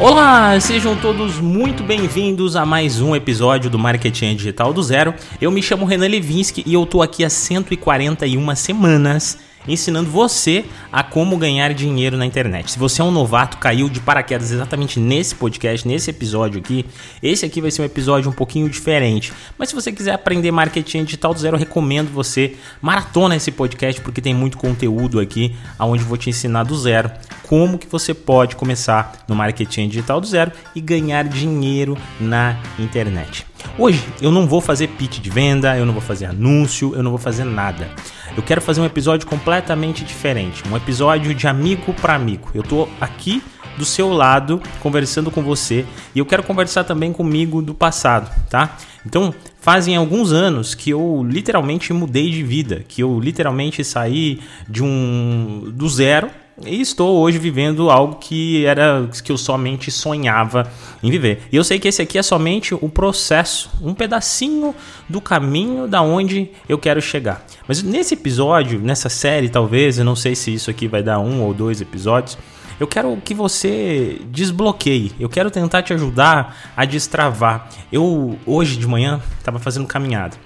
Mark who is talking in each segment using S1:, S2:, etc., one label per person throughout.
S1: Olá, sejam todos muito bem-vindos a mais um episódio do Marketing Digital do Zero. Eu me chamo Renan Levinsky e eu tô aqui há 141 semanas ensinando você a como ganhar dinheiro na internet. Se você é um novato, caiu de paraquedas exatamente nesse podcast, nesse episódio aqui, esse aqui vai ser um episódio um pouquinho diferente. Mas se você quiser aprender marketing digital do zero, eu recomendo você maratona esse podcast porque tem muito conteúdo aqui aonde vou te ensinar do zero como que você pode começar no marketing digital do zero e ganhar dinheiro na internet. Hoje eu não vou fazer pitch de venda, eu não vou fazer anúncio, eu não vou fazer nada. Eu quero fazer um episódio completamente diferente, um episódio de amigo para amigo. Eu tô aqui do seu lado conversando com você e eu quero conversar também comigo do passado, tá? Então, fazem alguns anos que eu literalmente mudei de vida, que eu literalmente saí de um do zero e estou hoje vivendo algo que era que eu somente sonhava em viver. E eu sei que esse aqui é somente o processo, um pedacinho do caminho da onde eu quero chegar. Mas nesse episódio, nessa série, talvez, eu não sei se isso aqui vai dar um ou dois episódios. Eu quero que você desbloqueie. Eu quero tentar te ajudar a destravar. Eu hoje de manhã estava fazendo caminhada.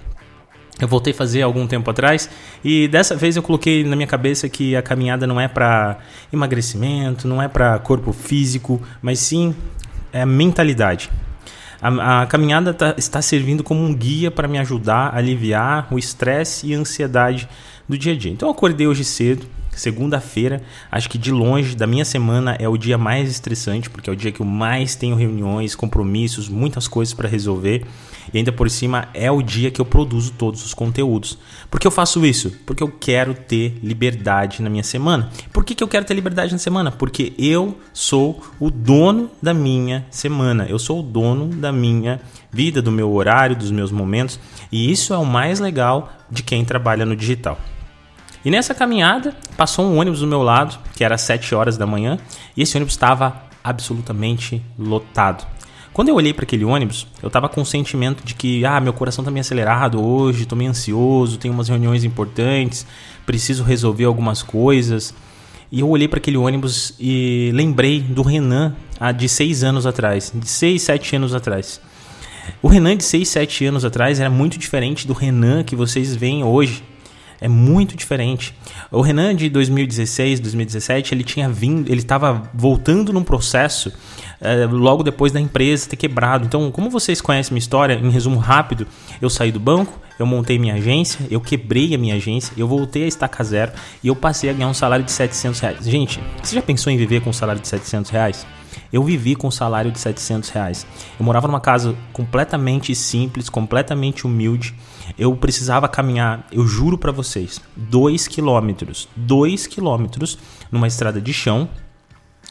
S1: Eu voltei a fazer algum tempo atrás e dessa vez eu coloquei na minha cabeça que a caminhada não é para emagrecimento, não é para corpo físico, mas sim é mentalidade. A, a caminhada tá, está servindo como um guia para me ajudar a aliviar o estresse e a ansiedade do dia a dia. Então eu acordei hoje cedo, Segunda-feira, acho que de longe da minha semana é o dia mais estressante, porque é o dia que eu mais tenho reuniões, compromissos, muitas coisas para resolver. E ainda por cima é o dia que eu produzo todos os conteúdos. Por que eu faço isso? Porque eu quero ter liberdade na minha semana. Por que, que eu quero ter liberdade na semana? Porque eu sou o dono da minha semana. Eu sou o dono da minha vida, do meu horário, dos meus momentos. E isso é o mais legal de quem trabalha no digital. E nessa caminhada, passou um ônibus do meu lado, que era 7 horas da manhã, e esse ônibus estava absolutamente lotado. Quando eu olhei para aquele ônibus, eu estava com o sentimento de que, ah, meu coração está meio acelerado hoje, estou meio ansioso, tenho umas reuniões importantes, preciso resolver algumas coisas. E eu olhei para aquele ônibus e lembrei do Renan de 6 anos atrás, de 6, 7 anos atrás. O Renan de 6, 7 anos atrás era muito diferente do Renan que vocês veem hoje é muito diferente. O Renan de 2016, 2017, ele tinha vindo, ele estava voltando num processo é, logo depois da empresa ter quebrado. Então, como vocês conhecem minha história, em resumo rápido, eu saí do banco, eu montei minha agência, eu quebrei a minha agência, eu voltei a estacar zero e eu passei a ganhar um salário de 700 reais. Gente, você já pensou em viver com um salário de 700 reais? Eu vivi com um salário de 700 reais. Eu morava numa casa completamente simples, completamente humilde. Eu precisava caminhar, eu juro para vocês, 2 quilômetros, 2 quilômetros numa estrada de chão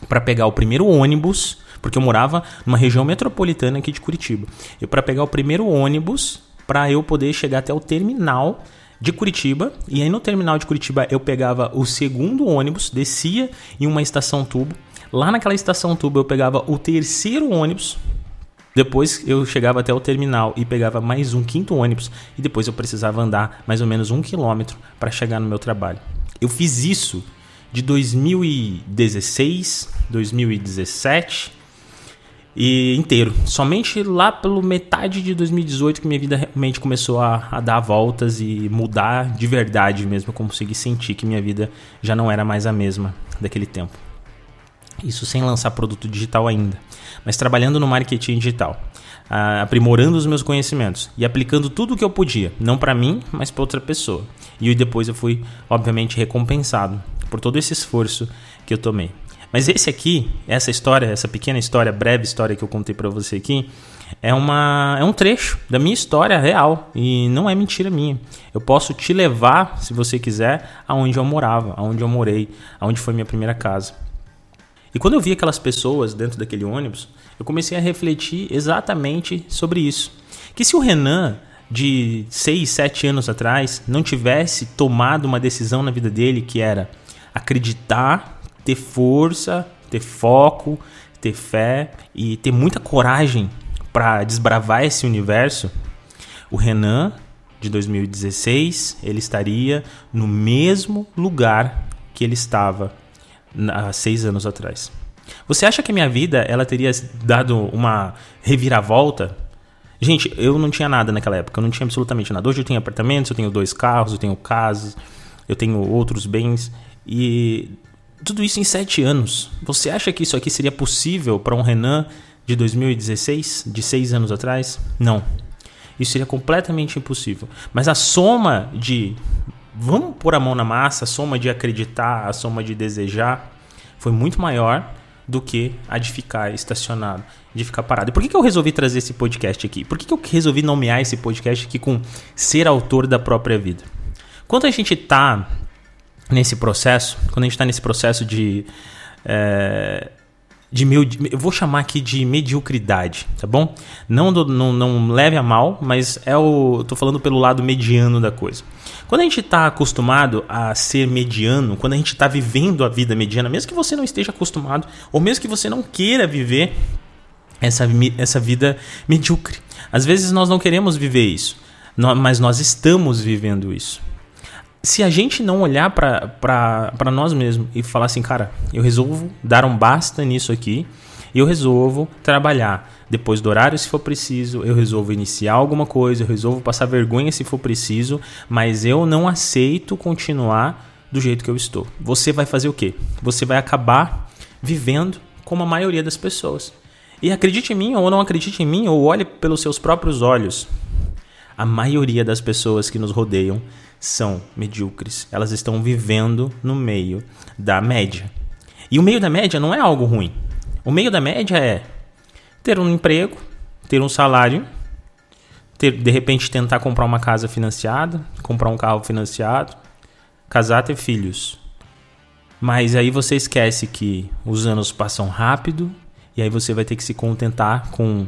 S1: para pegar o primeiro ônibus, porque eu morava numa região metropolitana aqui de Curitiba. Eu para pegar o primeiro ônibus para eu poder chegar até o terminal de Curitiba e aí no terminal de Curitiba eu pegava o segundo ônibus, descia em uma estação tubo Lá naquela estação tubo eu pegava o terceiro ônibus. Depois eu chegava até o terminal e pegava mais um quinto ônibus. E depois eu precisava andar mais ou menos um quilômetro para chegar no meu trabalho. Eu fiz isso de 2016, 2017 e inteiro. Somente lá pelo metade de 2018 que minha vida realmente começou a, a, dar voltas e mudar de verdade mesmo. Eu consegui sentir que minha vida já não era mais a mesma daquele tempo. Isso sem lançar produto digital ainda, mas trabalhando no marketing digital, aprimorando os meus conhecimentos e aplicando tudo o que eu podia, não para mim, mas para outra pessoa. E depois eu fui, obviamente, recompensado por todo esse esforço que eu tomei. Mas esse aqui, essa história, essa pequena história, breve história que eu contei para você aqui, é, uma, é um trecho da minha história real e não é mentira minha. Eu posso te levar, se você quiser, aonde eu morava, aonde eu morei, aonde foi minha primeira casa. E quando eu vi aquelas pessoas dentro daquele ônibus, eu comecei a refletir exatamente sobre isso. Que se o Renan, de 6, 7 anos atrás, não tivesse tomado uma decisão na vida dele que era acreditar, ter força, ter foco, ter fé e ter muita coragem para desbravar esse universo, o Renan de 2016 ele estaria no mesmo lugar que ele estava há seis anos atrás. Você acha que a minha vida ela teria dado uma reviravolta? Gente, eu não tinha nada naquela época, eu não tinha absolutamente nada. Hoje eu tenho apartamentos, eu tenho dois carros, eu tenho casas, eu tenho outros bens e tudo isso em sete anos. Você acha que isso aqui seria possível para um Renan de 2016, de seis anos atrás? Não. Isso seria completamente impossível. Mas a soma de vamos pôr a mão na massa, a soma de acreditar, a soma de desejar, foi muito maior do que a de ficar estacionado, de ficar parado. E por que, que eu resolvi trazer esse podcast aqui? Por que, que eu resolvi nomear esse podcast aqui com ser autor da própria vida? Quando a gente está nesse processo, quando a gente está nesse processo de é, de meu, eu vou chamar aqui de mediocridade, tá bom? Não, não, não leve a mal, mas é o, tô falando pelo lado mediano da coisa. Quando a gente está acostumado a ser mediano, quando a gente está vivendo a vida mediana, mesmo que você não esteja acostumado, ou mesmo que você não queira viver essa, essa vida medíocre, às vezes nós não queremos viver isso, mas nós estamos vivendo isso se a gente não olhar para nós mesmos e falar assim, cara, eu resolvo dar um basta nisso aqui, eu resolvo trabalhar depois do horário se for preciso, eu resolvo iniciar alguma coisa, eu resolvo passar vergonha se for preciso, mas eu não aceito continuar do jeito que eu estou. Você vai fazer o quê? Você vai acabar vivendo como a maioria das pessoas. E acredite em mim ou não acredite em mim, ou olhe pelos seus próprios olhos. A maioria das pessoas que nos rodeiam são medíocres. Elas estão vivendo no meio da média. E o meio da média não é algo ruim. O meio da média é ter um emprego, ter um salário, ter, de repente tentar comprar uma casa financiada, comprar um carro financiado, casar, ter filhos. Mas aí você esquece que os anos passam rápido e aí você vai ter que se contentar com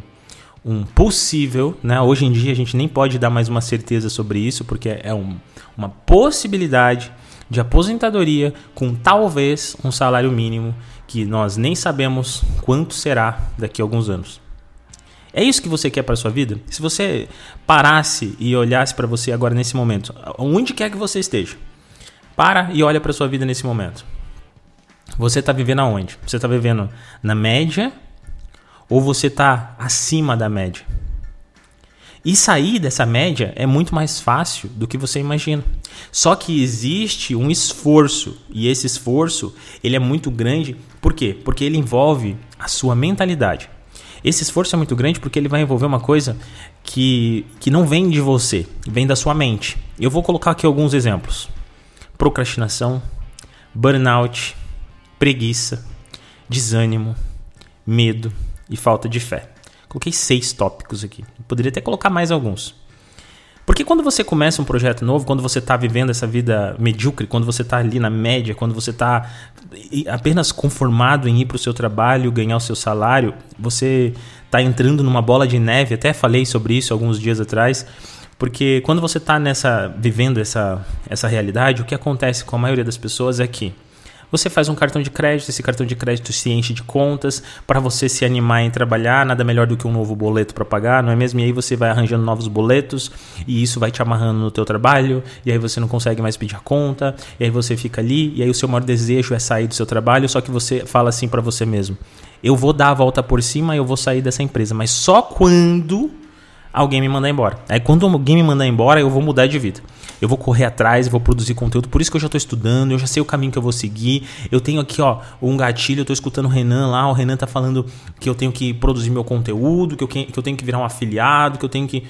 S1: um possível, né? Hoje em dia a gente nem pode dar mais uma certeza sobre isso, porque é um, uma possibilidade de aposentadoria com talvez um salário mínimo que nós nem sabemos quanto será daqui a alguns anos. É isso que você quer para sua vida? Se você parasse e olhasse para você agora nesse momento, onde quer que você esteja, para e olha para sua vida nesse momento. Você está vivendo aonde? Você está vivendo na média ou você está acima da média? E sair dessa média é muito mais fácil do que você imagina. Só que existe um esforço e esse esforço ele é muito grande. Por quê? Porque ele envolve a sua mentalidade. Esse esforço é muito grande porque ele vai envolver uma coisa que, que não vem de você, vem da sua mente. Eu vou colocar aqui alguns exemplos: procrastinação, burnout, preguiça, desânimo, medo, e falta de fé. Coloquei seis tópicos aqui. Poderia até colocar mais alguns. Porque quando você começa um projeto novo, quando você está vivendo essa vida medíocre, quando você está ali na média, quando você está apenas conformado em ir para o seu trabalho, ganhar o seu salário, você está entrando numa bola de neve. Até falei sobre isso alguns dias atrás. Porque quando você está nessa vivendo essa, essa realidade, o que acontece com a maioria das pessoas é que você faz um cartão de crédito, esse cartão de crédito se enche de contas para você se animar em trabalhar, nada melhor do que um novo boleto para pagar, não é mesmo? E aí você vai arranjando novos boletos e isso vai te amarrando no teu trabalho, e aí você não consegue mais pedir a conta, e aí você fica ali, e aí o seu maior desejo é sair do seu trabalho, só que você fala assim para você mesmo: eu vou dar a volta por cima, eu vou sair dessa empresa, mas só quando alguém me mandar embora. Aí quando alguém me mandar embora, eu vou mudar de vida. Eu vou correr atrás, vou produzir conteúdo. Por isso que eu já estou estudando, eu já sei o caminho que eu vou seguir. Eu tenho aqui, ó, um gatilho, eu estou escutando o Renan lá, o Renan tá falando que eu tenho que produzir meu conteúdo, que eu, que eu tenho que virar um afiliado, que eu tenho que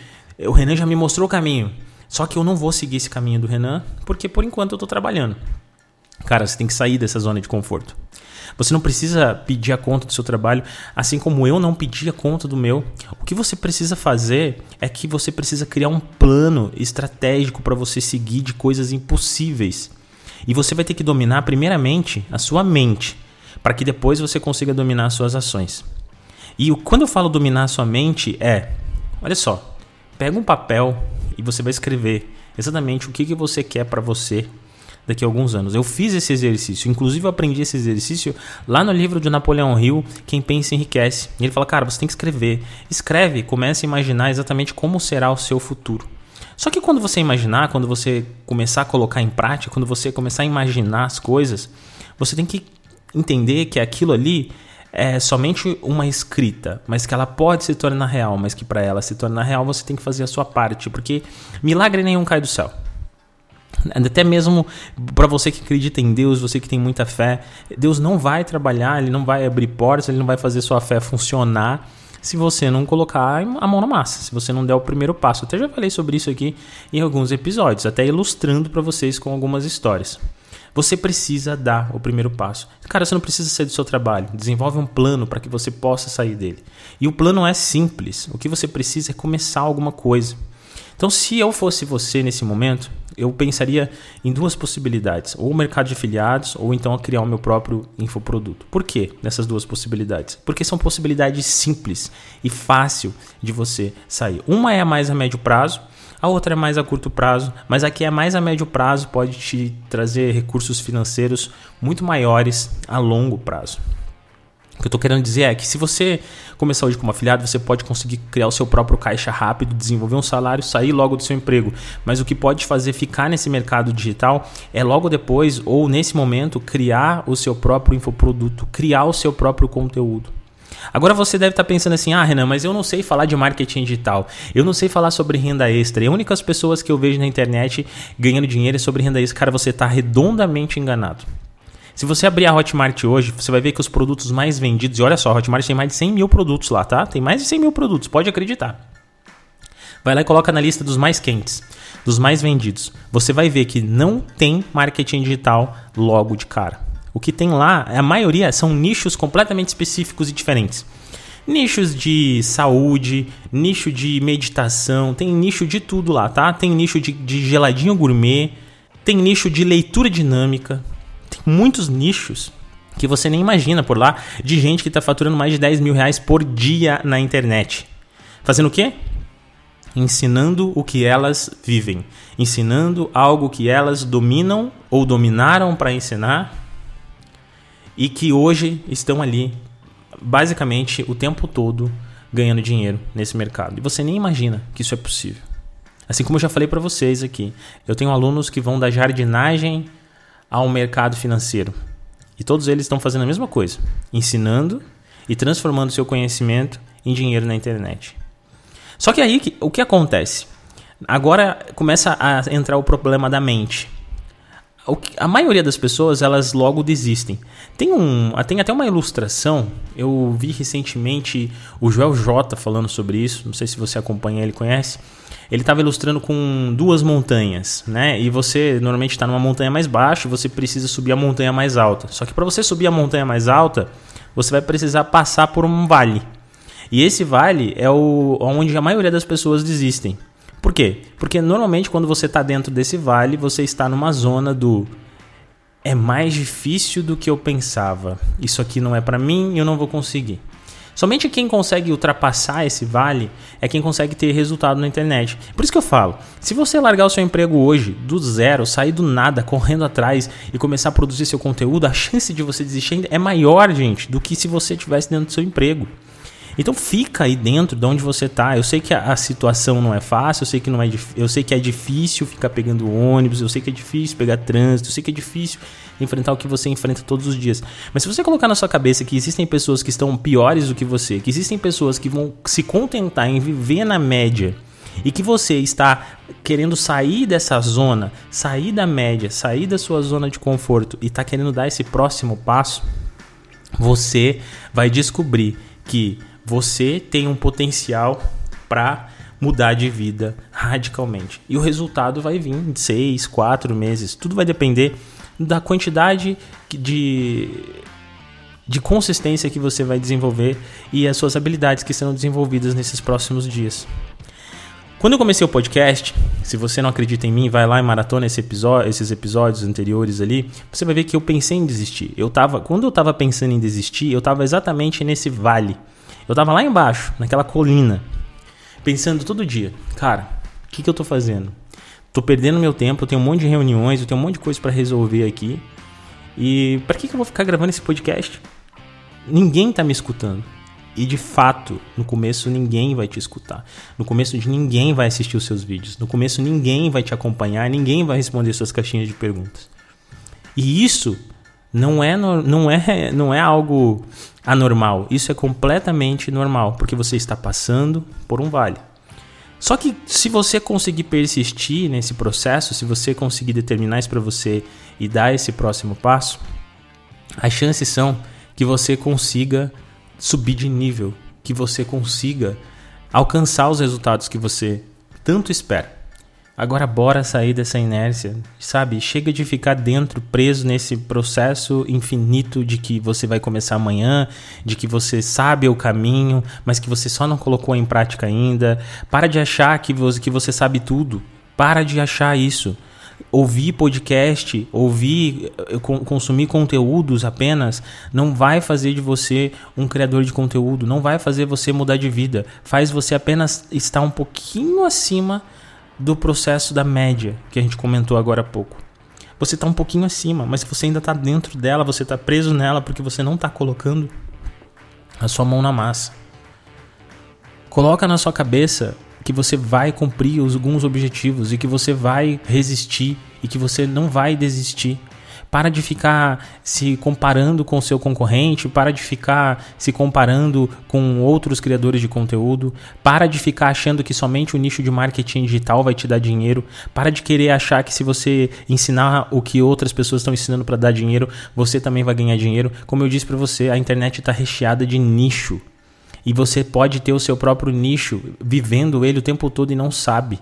S1: o Renan já me mostrou o caminho. Só que eu não vou seguir esse caminho do Renan, porque por enquanto eu estou trabalhando. Cara, você tem que sair dessa zona de conforto. Você não precisa pedir a conta do seu trabalho, assim como eu não pedi a conta do meu. O que você precisa fazer é que você precisa criar um plano estratégico para você seguir de coisas impossíveis. E você vai ter que dominar primeiramente a sua mente, para que depois você consiga dominar as suas ações. E quando eu falo dominar a sua mente é, olha só, pega um papel e você vai escrever exatamente o que, que você quer para você daqui a alguns anos. Eu fiz esse exercício, inclusive eu aprendi esse exercício lá no livro de Napoleão Hill, Quem Pensa Enriquece. E ele fala, cara, você tem que escrever. Escreve, comece a imaginar exatamente como será o seu futuro. Só que quando você imaginar, quando você começar a colocar em prática, quando você começar a imaginar as coisas, você tem que entender que aquilo ali é somente uma escrita, mas que ela pode se tornar real, mas que para ela se tornar real você tem que fazer a sua parte, porque milagre nenhum cai do céu. Até mesmo para você que acredita em Deus, você que tem muita fé, Deus não vai trabalhar, ele não vai abrir portas, ele não vai fazer sua fé funcionar se você não colocar a mão na massa, se você não der o primeiro passo. Até já falei sobre isso aqui em alguns episódios, até ilustrando para vocês com algumas histórias. Você precisa dar o primeiro passo. Cara, você não precisa sair do seu trabalho. Desenvolve um plano para que você possa sair dele. E o plano é simples. O que você precisa é começar alguma coisa. Então, se eu fosse você nesse momento, eu pensaria em duas possibilidades: ou o mercado de afiliados, ou então criar o meu próprio infoproduto. Por quê nessas duas possibilidades? Porque são possibilidades simples e fácil de você sair. Uma é a mais a médio prazo, a outra é mais a curto prazo, mas aqui é mais a médio prazo, pode te trazer recursos financeiros muito maiores a longo prazo. O que eu estou querendo dizer é que se você começar hoje como afiliado, você pode conseguir criar o seu próprio caixa rápido, desenvolver um salário, sair logo do seu emprego. Mas o que pode fazer ficar nesse mercado digital é logo depois ou nesse momento criar o seu próprio infoproduto, criar o seu próprio conteúdo. Agora você deve estar pensando assim: ah, Renan, mas eu não sei falar de marketing digital, eu não sei falar sobre renda extra. E as únicas pessoas que eu vejo na internet ganhando dinheiro é sobre renda extra. Cara, você está redondamente enganado. Se você abrir a Hotmart hoje, você vai ver que os produtos mais vendidos, e olha só, a Hotmart tem mais de 100 mil produtos lá, tá? Tem mais de 100 mil produtos, pode acreditar. Vai lá e coloca na lista dos mais quentes, dos mais vendidos. Você vai ver que não tem marketing digital logo de cara. O que tem lá, a maioria são nichos completamente específicos e diferentes. Nichos de saúde, nicho de meditação, tem nicho de tudo lá, tá? Tem nicho de, de geladinho gourmet, tem nicho de leitura dinâmica, muitos nichos que você nem imagina por lá de gente que está faturando mais de 10 mil reais por dia na internet. Fazendo o quê? Ensinando o que elas vivem. Ensinando algo que elas dominam ou dominaram para ensinar e que hoje estão ali basicamente o tempo todo ganhando dinheiro nesse mercado. E você nem imagina que isso é possível. Assim como eu já falei para vocês aqui, eu tenho alunos que vão da jardinagem ao mercado financeiro. E todos eles estão fazendo a mesma coisa, ensinando e transformando seu conhecimento em dinheiro na internet. Só que aí o que acontece? Agora começa a entrar o problema da mente. A maioria das pessoas elas logo desistem. Tem, um, tem até uma ilustração. Eu vi recentemente o Joel J falando sobre isso. Não sei se você acompanha ele, conhece ele estava ilustrando com duas montanhas, né? E você normalmente está numa montanha mais baixa você precisa subir a montanha mais alta. Só que para você subir a montanha mais alta, você vai precisar passar por um vale. E esse vale é o onde a maioria das pessoas desistem. Por quê? Porque normalmente quando você está dentro desse vale, você está numa zona do é mais difícil do que eu pensava. Isso aqui não é para mim, eu não vou conseguir. Somente quem consegue ultrapassar esse vale é quem consegue ter resultado na internet. Por isso que eu falo, se você largar o seu emprego hoje, do zero, sair do nada, correndo atrás e começar a produzir seu conteúdo, a chance de você desistir é maior, gente, do que se você estivesse dentro do seu emprego. Então fica aí dentro de onde você está. Eu sei que a, a, situação não é fácil, eu sei que não é eu sei que é difícil ficar pegando ônibus, eu sei que é difícil pegar trânsito, eu sei que é difícil enfrentar o que você enfrenta todos os dias. Mas se você colocar na sua cabeça que existem pessoas que estão piores do que você, que existem pessoas que vão se contentar em viver na média e que você está querendo sair dessa zona, sair da média, sair da sua zona de conforto e está querendo dar esse próximo passo, você vai descobrir que você tem um potencial para mudar de vida radicalmente. E o resultado vai vir em seis, quatro meses. Tudo vai depender da quantidade de, de consistência que você vai desenvolver e as suas habilidades que serão desenvolvidas nesses próximos dias. Quando eu comecei o podcast, se você não acredita em mim, vai lá e maratona esse episódio, esses episódios anteriores ali, você vai ver que eu pensei em desistir. Eu tava, quando eu estava pensando em desistir, eu estava exatamente nesse vale eu tava lá embaixo, naquela colina, pensando todo dia, cara, o que, que eu tô fazendo? Tô perdendo meu tempo, eu tenho um monte de reuniões, eu tenho um monte de coisa para resolver aqui. E para que, que eu vou ficar gravando esse podcast? Ninguém tá me escutando. E de fato, no começo ninguém vai te escutar. No começo de ninguém vai assistir os seus vídeos. No começo ninguém vai te acompanhar, ninguém vai responder suas caixinhas de perguntas. E isso Não é, não é, não é algo anormal. Isso é completamente normal, porque você está passando por um vale. Só que se você conseguir persistir nesse processo, se você conseguir determinar isso para você e dar esse próximo passo, as chances são que você consiga subir de nível, que você consiga alcançar os resultados que você tanto espera. Agora bora sair dessa inércia, sabe? Chega de ficar dentro, preso nesse processo infinito de que você vai começar amanhã, de que você sabe o caminho, mas que você só não colocou em prática ainda. Para de achar que você, que você sabe tudo. Para de achar isso. Ouvir podcast, ouvir, eh, consumir conteúdos apenas, não vai fazer de você um criador de conteúdo, não vai fazer você mudar de vida. Faz você apenas estar um pouquinho acima do processo da média que a gente comentou agora há pouco. Você está um pouquinho acima, mas você ainda está dentro dela, você está preso nela porque você não está colocando a sua mão na massa. Coloca na sua cabeça que você vai cumprir alguns objetivos e que você vai resistir e que você não vai desistir. Para de ficar se comparando com o seu concorrente, para de ficar se comparando com outros criadores de conteúdo, para de ficar achando que somente o nicho de marketing digital vai te dar dinheiro, para de querer achar que se você ensinar o que outras pessoas estão ensinando para dar dinheiro, você também vai ganhar dinheiro. Como eu disse para você, a internet está recheada de nicho. E você pode ter o seu próprio nicho, vivendo ele o tempo todo e não sabe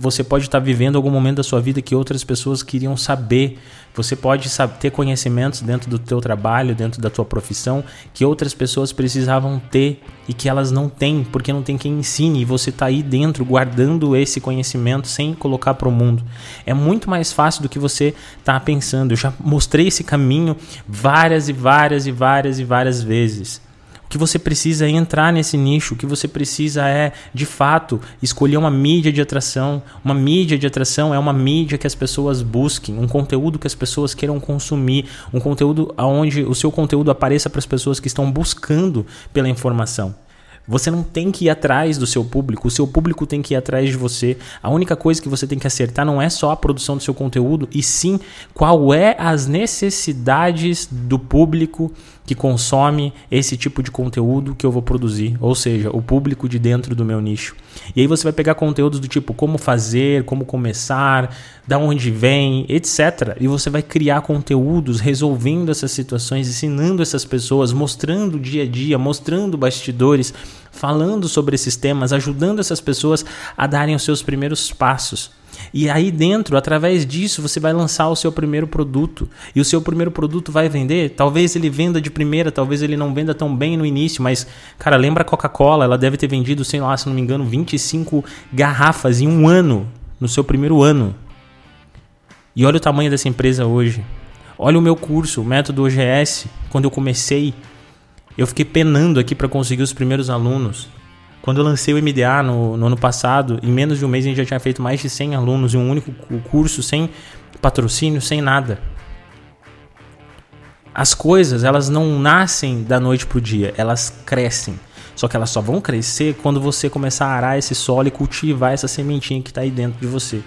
S1: você pode estar vivendo algum momento da sua vida que outras pessoas queriam saber. Você pode ter conhecimentos dentro do teu trabalho, dentro da tua profissão, que outras pessoas precisavam ter e que elas não têm, porque não tem quem ensine. E você está aí dentro guardando esse conhecimento sem colocar para o mundo. É muito mais fácil do que você está pensando. Eu já mostrei esse caminho várias e várias e várias e várias vezes que você precisa é entrar nesse nicho, que você precisa é, de fato, escolher uma mídia de atração. Uma mídia de atração é uma mídia que as pessoas busquem, um conteúdo que as pessoas queiram consumir, um conteúdo onde o seu conteúdo apareça para as pessoas que estão buscando pela informação. Você não tem que ir atrás do seu público, o seu público tem que ir atrás de você. A única coisa que você tem que acertar não é só a produção do seu conteúdo, e sim qual é as necessidades do público que consome esse tipo de conteúdo que eu vou produzir, ou seja, o público de dentro do meu nicho. E aí você vai pegar conteúdos do tipo como fazer, como começar, da onde vem, etc. E você vai criar conteúdos resolvendo essas situações, ensinando essas pessoas, mostrando o dia a dia, mostrando bastidores, falando sobre esses temas, ajudando essas pessoas a darem os seus primeiros passos. E aí dentro, através disso, você vai lançar o seu primeiro produto. E o seu primeiro produto vai vender. Talvez ele venda de primeira, talvez ele não venda tão bem no início, mas, cara, lembra a Coca-Cola? Ela deve ter vendido, sei lá, se não me engano, 25 garrafas em um ano, no seu primeiro ano. E olha o tamanho dessa empresa hoje. Olha o meu curso, o método OGS, quando eu comecei, eu fiquei penando aqui para conseguir os primeiros alunos. Quando eu lancei o MDA no, no, ano passado, em menos de um mês a gente já tinha feito mais de 100 alunos em um único curso, sem patrocínio, sem nada. As coisas, elas não nascem da noite pro dia, elas crescem. Só que elas só vão crescer quando você começar a arar esse solo e cultivar essa sementinha que está aí dentro de você.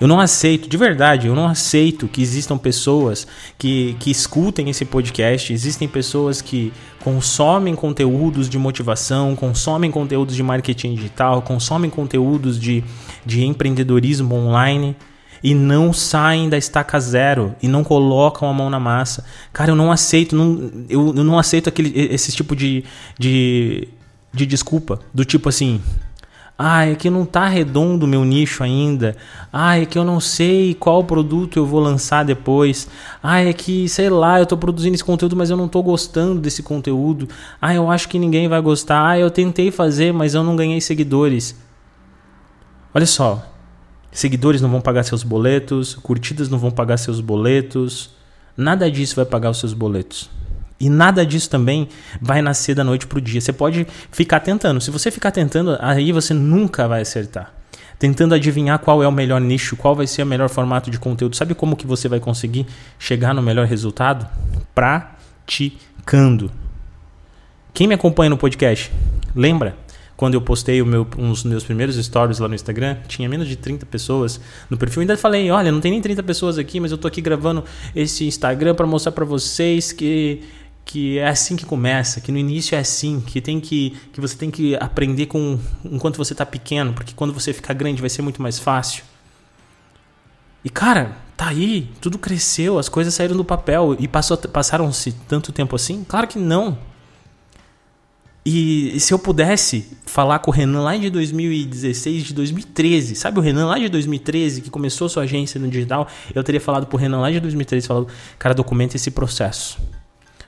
S1: Eu não aceito, de verdade, eu não aceito que existam pessoas que, que escutem esse podcast, existem pessoas que consomem conteúdos de motivação, consomem conteúdos de marketing digital, consomem conteúdos de, de empreendedorismo online e não saem da estaca zero e não colocam a mão na massa. Cara, eu não aceito, não, eu, eu não aceito aquele, esse tipo de, de, de desculpa. Do tipo assim, ah, é que não tá redondo o meu nicho ainda. Ah, é que eu não sei qual produto eu vou lançar depois. Ah, é que, sei lá, eu tô produzindo esse conteúdo, mas eu não tô gostando desse conteúdo. Ah, eu acho que ninguém vai gostar. Ah, eu tentei fazer, mas eu não ganhei seguidores. Olha só. Seguidores não vão pagar seus boletos, curtidas não vão pagar seus boletos. Nada disso vai pagar os seus boletos. E nada disso também vai nascer da noite pro dia. Você pode ficar tentando. Se você ficar tentando, aí você nunca vai acertar. Tentando adivinhar qual é o melhor nicho, qual vai ser o melhor formato de conteúdo. Sabe como que você vai conseguir chegar no melhor resultado? Praticando. Quem me acompanha no podcast, lembra? quando eu postei meu, uns meus primeiros stories lá no Instagram, tinha menos de 30 pessoas no perfil. Ainda falei, olha, não tem nem 30 pessoas aqui, mas eu tô aqui gravando esse Instagram para mostrar para vocês que que é assim que começa, que no início é assim, que tem que que você tem que aprender com enquanto você está pequeno, porque quando você ficar grande vai ser muito mais fácil. E cara, tá aí, tudo cresceu, as coisas saíram do papel e passaram-se tanto tempo assim? Claro que não. E se eu pudesse falar com o Renan lá de 2016, de 2013, sabe o Renan lá de 2013 que começou sua agência no digital, eu teria falado pro Renan lá de 2013, falado, cara, documenta esse processo.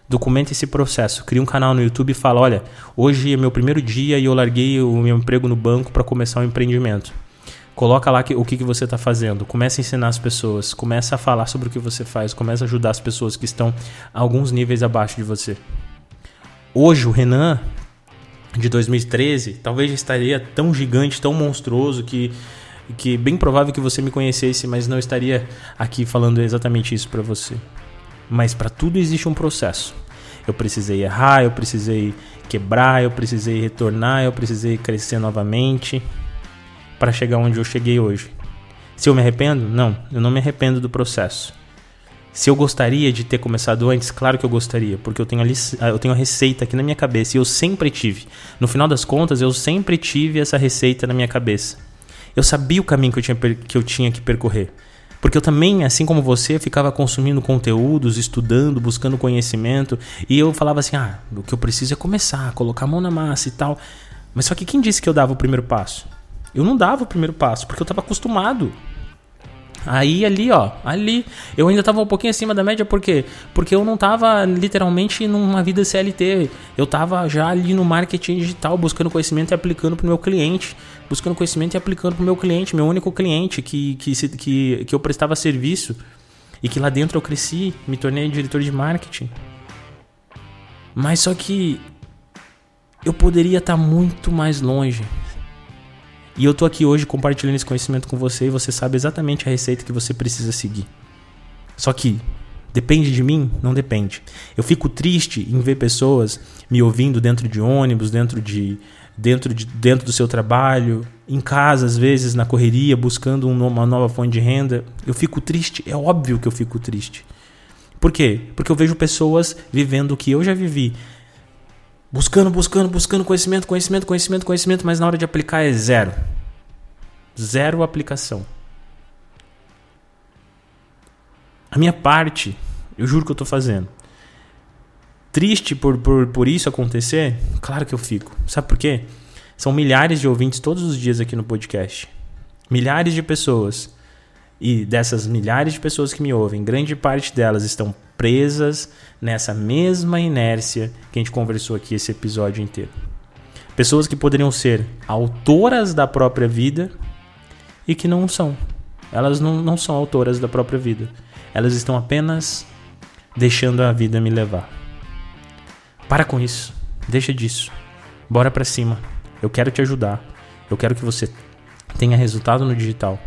S1: Documenta esse processo. Cria um canal no YouTube e fala, olha, hoje é meu primeiro dia e eu larguei o meu emprego no banco para começar um empreendimento. Coloca lá que, o que, que você está fazendo. Começa a ensinar as pessoas. Começa a falar sobre o que você faz. Começa a ajudar as pessoas que estão alguns níveis abaixo de você. Hoje o Renan de 2013 talvez estaria tão gigante, tão monstruoso que que bem provável que você me conhecesse, mas não estaria aqui falando exatamente isso para você. Mas para tudo existe um processo. Eu precisei errar, eu precisei quebrar, eu precisei retornar, eu precisei crescer novamente para chegar onde eu cheguei hoje. Se eu me arrependo? Não, eu não me arrependo do processo. Se eu gostaria de ter começado antes, claro que eu gostaria, porque eu tenho, a, eu tenho a receita aqui na minha cabeça e eu sempre tive. No final das contas, eu sempre tive essa receita na minha cabeça. Eu sabia o caminho que eu tinha, que, eu tinha que percorrer. Porque eu também, assim como você, ficava consumindo conteúdos, estudando, buscando conhecimento, e eu falava assim: ah, o que eu preciso é começar, colocar a mão na massa e tal. Mas só que quem disse que eu dava o primeiro passo? Eu não dava o primeiro passo, porque eu estava acostumado. Aí ali, ó, ali, eu ainda tava um pouquinho acima da média, por quê? Porque eu não tava literalmente numa vida CLT. Eu tava já ali no marketing digital, buscando conhecimento e aplicando pro meu cliente. Buscando conhecimento e aplicando pro meu cliente, meu único cliente, que, que, que, que eu prestava serviço. E que lá dentro eu cresci, me tornei diretor de marketing. Mas só que eu poderia estar tá muito mais longe. E eu tô aqui hoje compartilhando esse conhecimento com você e você sabe exatamente a receita que você precisa seguir. Só que depende de mim? Não depende. Eu fico triste em ver pessoas me ouvindo dentro de ônibus, dentro de dentro de dentro do seu trabalho, em casa às vezes na correria, buscando uma nova fonte de renda. Eu fico triste, é óbvio que eu fico triste. Por quê? Porque eu vejo pessoas vivendo o que eu já vivi, Buscando, buscando, buscando conhecimento, conhecimento, conhecimento, conhecimento, mas na hora de aplicar é zero. Zero aplicação. A minha parte, eu juro que eu estou fazendo. Triste por, por, por isso acontecer? Claro que eu fico. Sabe por quê? São milhares de ouvintes todos os dias aqui no podcast. Milhares de pessoas. E dessas milhares de pessoas que me ouvem, grande parte delas estão presas nessa mesma inércia que a gente conversou aqui esse episódio inteiro. Pessoas que poderiam ser autoras da própria vida e que não são. Elas não, não são autoras da própria vida. Elas estão apenas deixando a vida me levar. Para com isso. Deixa disso. Bora para cima. Eu quero te ajudar. Eu quero que você tenha resultado no digital.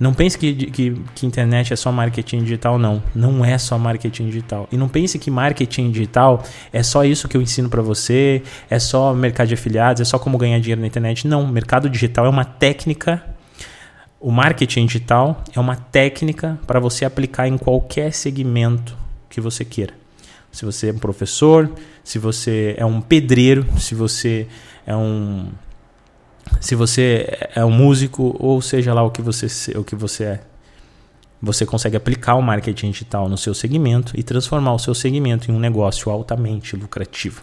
S1: Não pense que, que, que, internet é só marketing digital, não. Não é só marketing digital. E não pense que marketing digital é só isso que eu ensino para você, é só mercado de afiliados, é só como ganhar dinheiro na internet. Não, mercado digital é uma técnica. O marketing digital é uma técnica para você aplicar em qualquer segmento que você queira. Se você é um professor, se você é um pedreiro, se você é um se você é um músico ou seja lá o que você, o que você é. Você consegue aplicar o marketing digital no seu segmento e transformar o seu segmento em um negócio altamente lucrativo.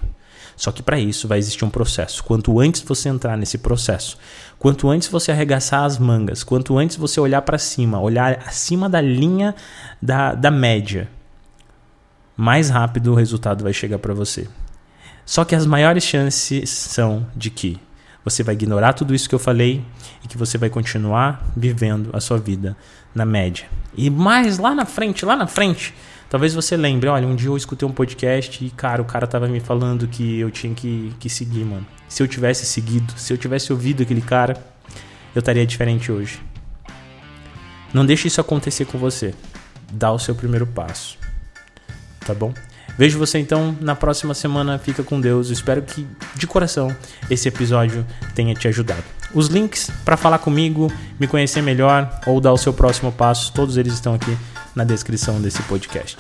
S1: Só que para isso vai existir um processo. Quanto antes você entrar nesse processo, quanto antes você arregaçar as mangas, quanto antes você olhar para cima, olhar acima da linha da, da média, mais rápido o resultado vai chegar para você. Só que as maiores chances são de que você vai ignorar tudo isso que eu falei e que você vai continuar vivendo a sua vida na média. E mais lá na frente, lá na frente, talvez você lembre, olha, um dia eu escutei um podcast e, cara, o cara tava me falando que eu tinha que, que seguir, mano. Se eu tivesse seguido, se eu tivesse ouvido aquele cara, eu estaria diferente hoje. Não deixe isso acontecer com você. Dá o seu primeiro passo. Tá bom? Vejo você então na próxima semana. Fica com Deus. Espero que de coração esse episódio tenha te ajudado. Os links para falar comigo, me conhecer melhor ou dar o seu próximo passo, todos eles estão aqui na descrição desse podcast.